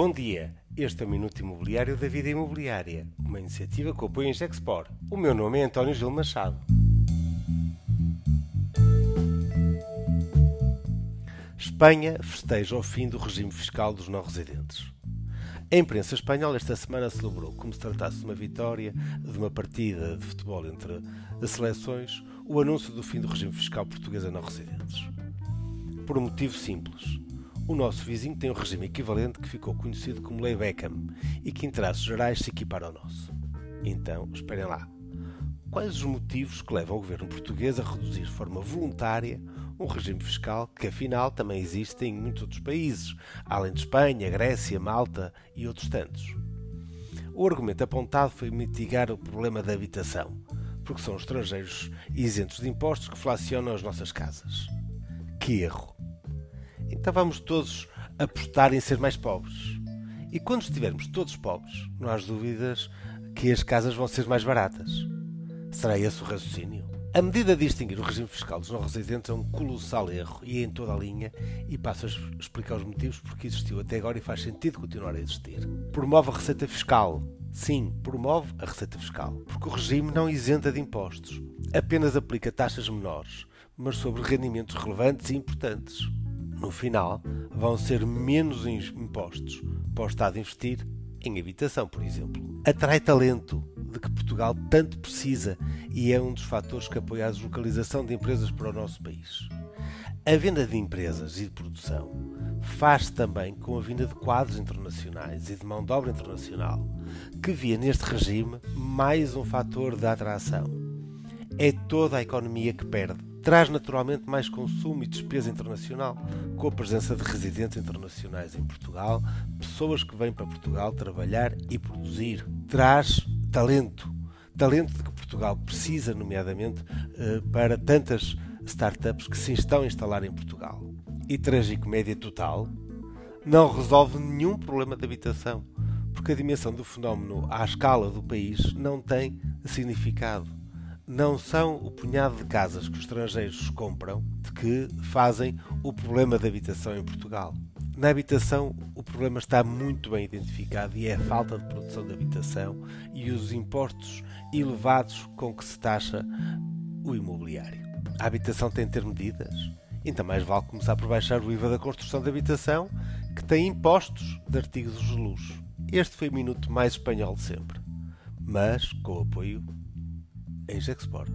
Bom dia, este é o Minuto Imobiliário da Vida Imobiliária, uma iniciativa que apoia em Gexpor. O meu nome é António Gil Machado. Espanha festeja o fim do regime fiscal dos não-residentes. A imprensa espanhola esta semana celebrou, como se tratasse de uma vitória de uma partida de futebol entre seleções, o anúncio do fim do regime fiscal português a não-residentes. Por um motivo simples. O nosso vizinho tem um regime equivalente que ficou conhecido como Lei Beckham e que, em traços gerais, se equipara ao nosso. Então, esperem lá. Quais os motivos que levam o governo português a reduzir de forma voluntária um regime fiscal que, afinal, também existe em muitos outros países, além de Espanha, Grécia, Malta e outros tantos? O argumento apontado foi mitigar o problema da habitação, porque são estrangeiros isentos de impostos que flacionam as nossas casas. Que erro! Então vamos todos apostar em ser mais pobres. E quando estivermos todos pobres, não há dúvidas que as casas vão ser mais baratas. Será esse o raciocínio? A medida de distinguir o regime fiscal dos não-residentes é um colossal erro e é em toda a linha e passo a explicar os motivos porque existiu até agora e faz sentido continuar a existir. Promove a receita fiscal. Sim, promove a receita fiscal, porque o regime não isenta de impostos. Apenas aplica taxas menores, mas sobre rendimentos relevantes e importantes no final, vão ser menos impostos para o Estado investir em habitação, por exemplo. Atrai talento, de que Portugal tanto precisa e é um dos fatores que apoia a deslocalização de empresas para o nosso país. A venda de empresas e de produção faz-se também com a vinda de quadros internacionais e de mão de obra internacional, que via neste regime mais um fator de atração. É toda a economia que perde traz naturalmente mais consumo e despesa internacional, com a presença de residentes internacionais em Portugal, pessoas que vêm para Portugal trabalhar e produzir. Traz talento, talento de que Portugal precisa, nomeadamente, eh, para tantas startups que se estão a instalar em Portugal. E tragicomédia total, não resolve nenhum problema de habitação, porque a dimensão do fenómeno à escala do país não tem significado não são o punhado de casas que os estrangeiros compram de que fazem o problema da habitação em Portugal. Na habitação, o problema está muito bem identificado e é a falta de produção de habitação e os impostos elevados com que se taxa o imobiliário. A habitação tem de ter medidas, então mais vale começar por baixar o IVA da construção de habitação, que tem impostos de artigos de luxo. Este foi o minuto mais espanhol de sempre, mas com o apoio em Gexport.